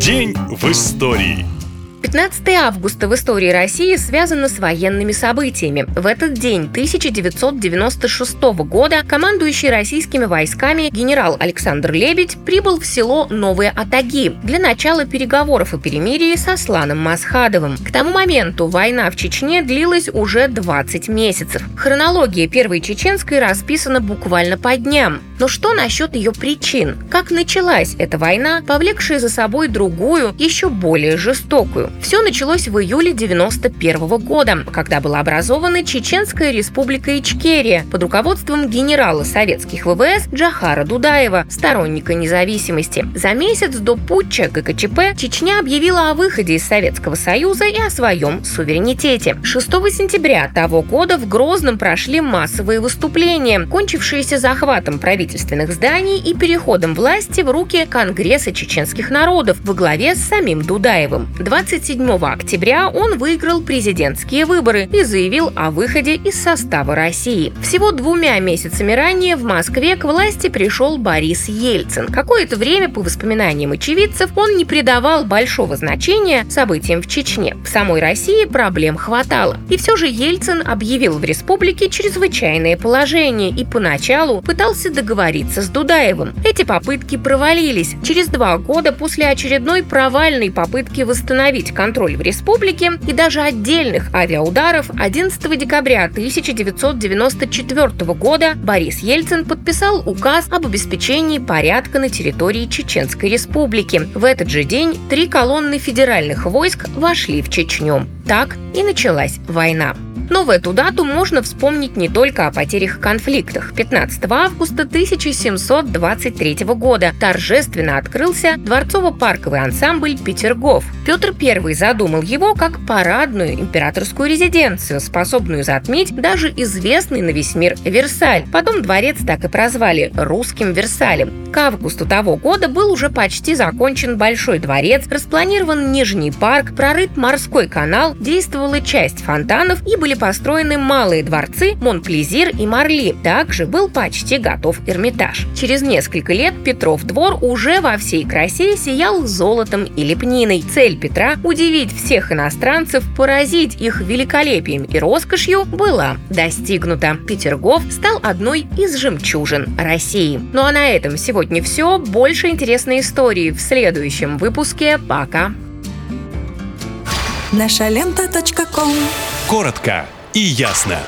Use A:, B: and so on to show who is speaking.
A: День в истории.
B: 15 августа в истории России связано с военными событиями. В этот день 1996 года командующий российскими войсками генерал Александр Лебедь прибыл в село Новые Атаги для начала переговоров о перемирии со Сланом Масхадовым. К тому моменту война в Чечне длилась уже 20 месяцев. Хронология Первой Чеченской расписана буквально по дням. Но что насчет ее причин? Как началась эта война, повлекшая за собой другую, еще более жестокую? Все началось в июле 91 года, когда была образована Чеченская республика Ичкерия под руководством генерала советских ВВС Джахара Дудаева, сторонника независимости. За месяц до путча ГКЧП Чечня объявила о выходе из Советского Союза и о своем суверенитете. 6 сентября того года в Грозном прошли массовые выступления, кончившиеся захватом правительственных зданий и переходом власти в руки Конгресса чеченских народов во главе с самим Дудаевым. 27 октября он выиграл президентские выборы и заявил о выходе из состава России. Всего двумя месяцами ранее в Москве к власти пришел Борис Ельцин. Какое-то время, по воспоминаниям очевидцев, он не придавал большого значения событиям в Чечне. В самой России проблем хватало. И все же Ельцин объявил в республике чрезвычайное положение и поначалу пытался договориться с Дудаевым. Эти попытки провалились. Через два года после очередной провальной попытки восстановить контроль в республике и даже отдельных авиаударов 11 декабря 1994 года Борис Ельцин подписал указ об обеспечении порядка на территории Чеченской республики. В этот же день три колонны федеральных войск вошли в Чечню. Так и началась война. Но в эту дату можно вспомнить не только о потерях и конфликтах. 15 августа 1723 года торжественно открылся дворцово-парковый ансамбль «Петергоф». Петр I задумал его как парадную императорскую резиденцию, способную затмить даже известный на весь мир Версаль. Потом дворец так и прозвали «Русским Версалем». К августу того года был уже почти закончен Большой дворец, распланирован Нижний парк, прорыт морской канал, действовала часть фонтанов и были построены малые дворцы Монплезир и Марли. Также был почти готов Эрмитаж. Через несколько лет Петров двор уже во всей красе сиял золотом и лепниной. Цель Петра – удивить всех иностранцев, поразить их великолепием и роскошью была достигнута. Петергоф стал одной из жемчужин России. Ну а на этом сегодня все. Больше интересной истории в следующем выпуске. Пока!
C: Наша лента.
A: Коротко и ясно.